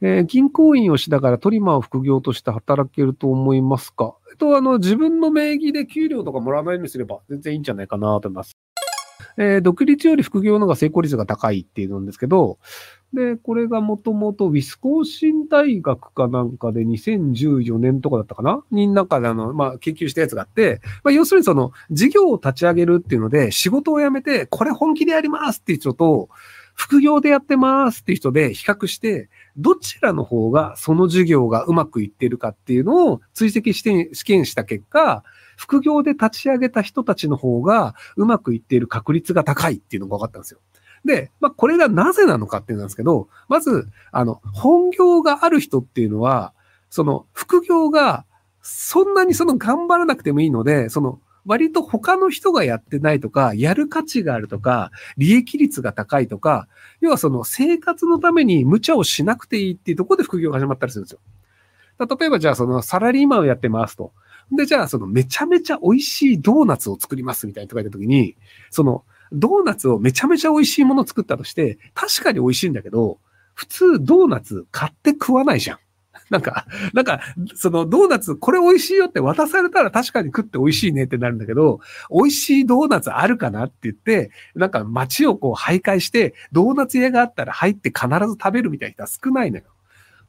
えー銀行員をしながらトリマーを副業として働けると思いますか？えっと、あの、自分の名義で給料とかもらわないようにすれば全然いいんじゃないかなと思います。えー独立より副業の方が成功率が高いっていうんですけど、で、これがもともとウィスコンシン大学かなんかで2014年とかだったかな？になんかであの、まあ、研究したやつがあって、まあ、要するにその、事業を立ち上げるっていうので、仕事を辞めて、これ本気でやりますっていう人と、副業でやってますっていう人で比較して、どちらの方がその授業がうまくいってるかっていうのを追跡して試験した結果、副業で立ち上げた人たちの方がうまくいっている確率が高いっていうのが分かったんですよ。で、まあ、これがなぜなのかっていうんですけど、まず、あの、本業がある人っていうのは、その、副業が、そんなにその頑張らなくてもいいので、その、割と他の人がやってないとか、やる価値があるとか、利益率が高いとか、要はその生活のために無茶をしなくていいっていうところで副業が始まったりするんですよ。例えばじゃあそのサラリーマンをやってますと。で、じゃあそのめちゃめちゃ美味しいドーナツを作りますみたいなとか言った時に、そのドーナツをめちゃめちゃ美味しいものを作ったとして、確かに美味しいんだけど、普通ドーナツ買って食わないじゃん。なんか、なんか、そのドーナツ、これ美味しいよって渡されたら確かに食って美味しいねってなるんだけど、美味しいドーナツあるかなって言って、なんか街をこう徘徊して、ドーナツ屋があったら入って必ず食べるみたいな人は少ないのよ。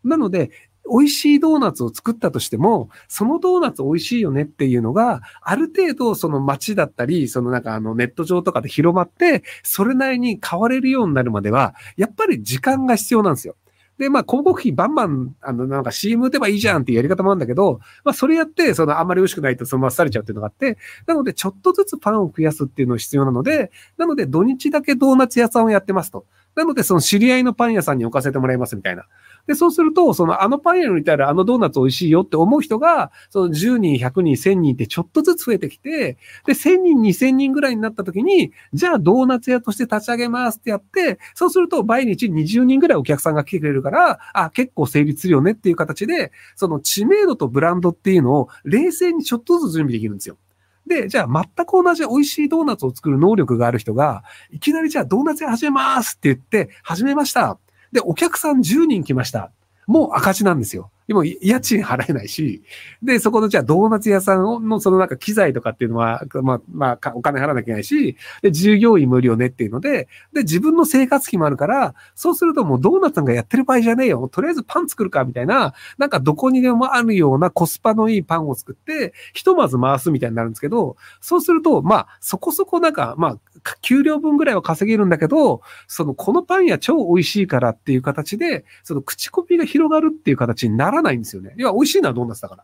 なので、美味しいドーナツを作ったとしても、そのドーナツ美味しいよねっていうのが、ある程度その街だったり、そのなんかあのネット上とかで広まって、それなりに買われるようになるまでは、やっぱり時間が必要なんですよ。で、まあ、広告費バンバン、あの、なんか CM 打てばいいじゃんっていうやり方もあるんだけど、まあ、それやって、その、あんまり美味しくないとそのまっされちゃうっていうのがあって、なので、ちょっとずつパンを増やすっていうのが必要なので、なので、土日だけドーナツ屋さんをやってますと。なので、その知り合いのパン屋さんに置かせてもらいますみたいな。で、そうすると、その、あのパン屋にいたらあのドーナツ美味しいよって思う人が、その10人、100人、1000人ってちょっとずつ増えてきて、で、1000人、2000人ぐらいになった時に、じゃあドーナツ屋として立ち上げますってやって、そうすると毎日20人ぐらいお客さんが来てくれるから、あ、結構成立するよねっていう形で、その知名度とブランドっていうのを冷静にちょっとずつ準備できるんですよ。で、じゃあ全く同じ美味しいドーナツを作る能力がある人が、いきなりじゃあドーナツ屋始めますって言って、始めました。で、お客さん10人来ました。もう赤字なんですよ。でも家賃払えないし、で、そこのじゃあドーナツ屋さんのそのなんか機材とかっていうのは、まあ、まあ、お金払わなきゃいけないし、で、従業員無料ねっていうので、で、自分の生活費もあるから、そうするともうドーナツさんがやってる場合じゃねえよ。とりあえずパン作るかみたいな、なんかどこにでもあるようなコスパのいいパンを作って、ひとまず回すみたいになるんですけど、そうすると、まあ、そこそこなんか、まあ、給料分ぐらいは稼げるんだけど、その、このパン屋超美味しいからっていう形で、その口コミが広がるっていう形にならないんですよね。いや、美味しいのはドーナツだから。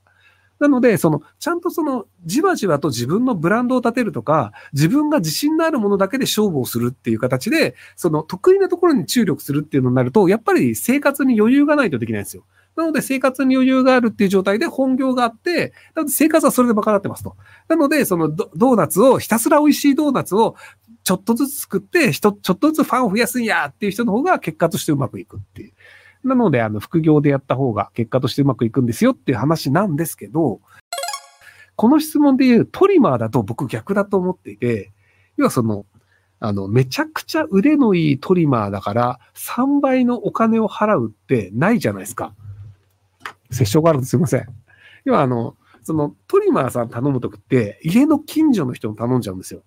なので、その、ちゃんとその、じわじわと自分のブランドを立てるとか、自分が自信のあるものだけで勝負をするっていう形で、その、得意なところに注力するっていうのになると、やっぱり生活に余裕がないとできないんですよ。なので、生活に余裕があるっていう状態で本業があって、なので生活はそれで賄ってますと。なので、そのドーナツを、ひたすら美味しいドーナツをちょっとずつ作って、ちょっとずつファンを増やすんやっていう人の方が結果としてうまくいくっていう。なので、あの、副業でやった方が結果としてうまくいくんですよっていう話なんですけど、この質問で言うトリマーだと僕逆だと思っていて、要はその、あの、めちゃくちゃ腕のいいトリマーだから、3倍のお金を払うってないじゃないですか。接触があるんですいません。要はあの、そのトリマーさん頼むときって、家の近所の人に頼んじゃうんですよ。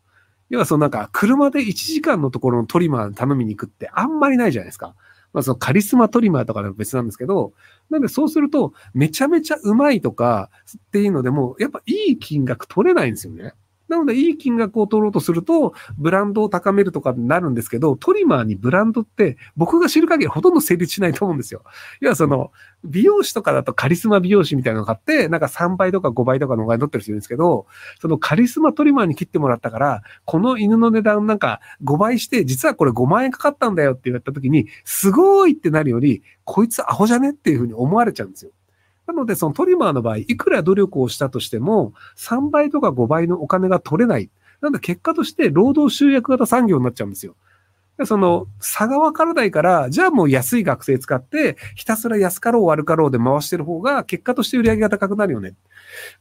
要はそのなんか、車で1時間のところのトリマー頼みに行くってあんまりないじゃないですか。まあそのカリスマトリマーとかでも別なんですけど、なんでそうすると、めちゃめちゃうまいとかっていうのでも、やっぱいい金額取れないんですよね。なので、いい金額を取ろうとすると、ブランドを高めるとかになるんですけど、トリマーにブランドって、僕が知る限りほとんど成立しないと思うんですよ。要はその、美容師とかだとカリスマ美容師みたいなの買って、なんか3倍とか5倍とかのお金取ってる人いるんですけど、そのカリスマトリマーに切ってもらったから、この犬の値段なんか5倍して、実はこれ5万円かかったんだよって言われた時に、すごいってなるより、こいつアホじゃねっていうふうに思われちゃうんですよ。なので、そのトリマーの場合、いくら努力をしたとしても、3倍とか5倍のお金が取れない。なんで結果として労働集約型産業になっちゃうんですよ。でその差がわからないから、じゃあもう安い学生使って、ひたすら安かろう悪かろうで回してる方が、結果として売り上げが高くなるよね。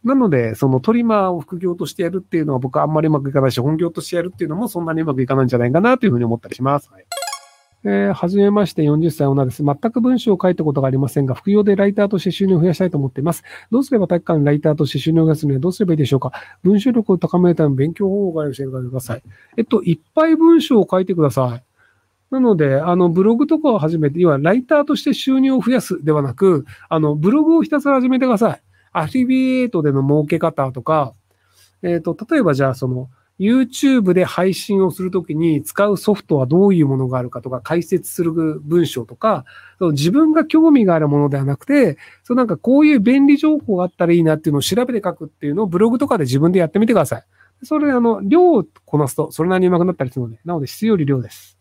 なので、そのトリマーを副業としてやるっていうのは僕はあんまりうまくいかないし、本業としてやるっていうのもそんなにうまくいかないんじゃないかなというふうに思ったりします。はいええー、はじめまして、40歳女です。全く文章を書いたことがありませんが、副業でライターとして収入を増やしたいと思っています。どうすれば体育館ライターとして収入を増やすにはどうすればいいでしょうか？文章力を高めるための勉強方法が教えてください。えっと、いっぱい文章を書いてください。なので、あの、ブログとかを始めて、要はライターとして収入を増やすではなく、あの、ブログをひたすら始めてください。アフィビエイトでの儲け方とか、えっ、ー、と、例えばじゃあ、その、YouTube で配信をするときに使うソフトはどういうものがあるかとか解説する文章とか、自分が興味があるものではなくて、そうなんかこういう便利情報があったらいいなっていうのを調べて書くっていうのをブログとかで自分でやってみてください。それであの、量をこなすとそれなりに上手くなったりするので、なので質より量です。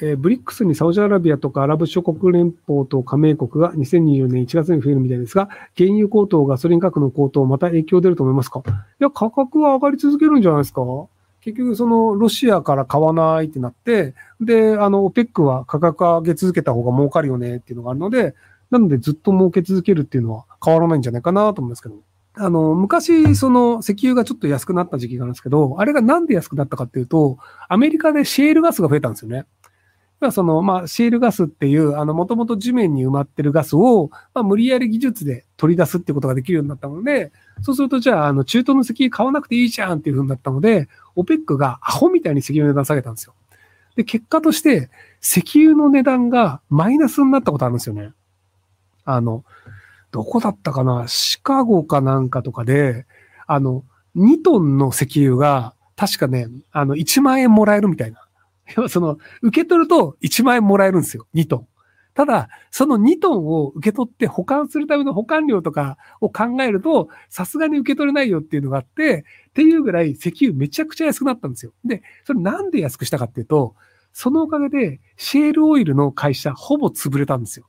えー、ブリックスにサウジアラビアとかアラブ諸国連邦と加盟国が2024年1月に増えるみたいですが、原油高騰、ガソリン価格の高騰、また影響出ると思いますか？いや、価格は上がり続けるんじゃないですか？結局、その、ロシアから買わないってなって、で、あの、オペックは価格上げ続けた方が儲かるよねっていうのがあるので、なのでずっと儲け続けるっていうのは変わらないんじゃないかなと思うんですけど。あの、昔、その、石油がちょっと安くなった時期があるんですけど、あれがなんで安くなったかっていうと、アメリカでシェールガスが増えたんですよね。まあその、まあ、シェールガスっていう、あの、もともと地面に埋まってるガスを、まあ、無理やり技術で取り出すってことができるようになったので、そうすると、じゃあ、あの、中東の石油買わなくていいじゃんっていう風になったので、オペックがアホみたいに石油の値段下げたんですよ。で、結果として、石油の値段がマイナスになったことあるんですよね。あの、どこだったかな？シカゴかなんかとかで、あの、2トンの石油が、確かね、あの、1万円もらえるみたいな。その、受け取ると1万円もらえるんですよ。2トン。ただ、その2トンを受け取って保管するための保管料とかを考えると、さすがに受け取れないよっていうのがあって、っていうぐらい石油めちゃくちゃ安くなったんですよ。で、それなんで安くしたかっていうと、そのおかげでシェールオイルの会社ほぼ潰れたんですよ。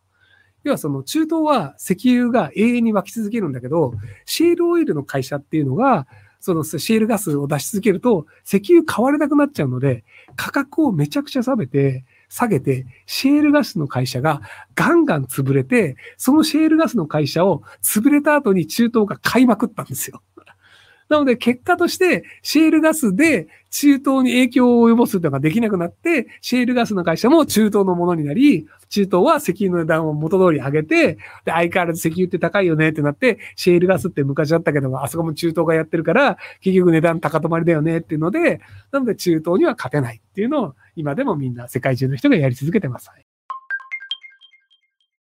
要はその中東は石油が永遠に湧き続けるんだけど、シェールオイルの会社っていうのが、そのシェールガスを出し続けると、石油買われなくなっちゃうので、価格をめちゃくちゃ下げて、下げて、シェールガスの会社がガンガン潰れて、そのシェールガスの会社を潰れた後に中東が買いまくったんですよ。なので結果として、シェールガスで中東に影響を及ぼすというのができなくなって、シェールガスの会社も中東のものになり、中東は石油の値段を元通り上げて、で、相変わらず石油って高いよねってなって、シェールガスって昔だったけど、あそこも中東がやってるから、結局値段高止まりだよねっていうので、なので中東には勝てないっていうのを、今でもみんな世界中の人がやり続けてます。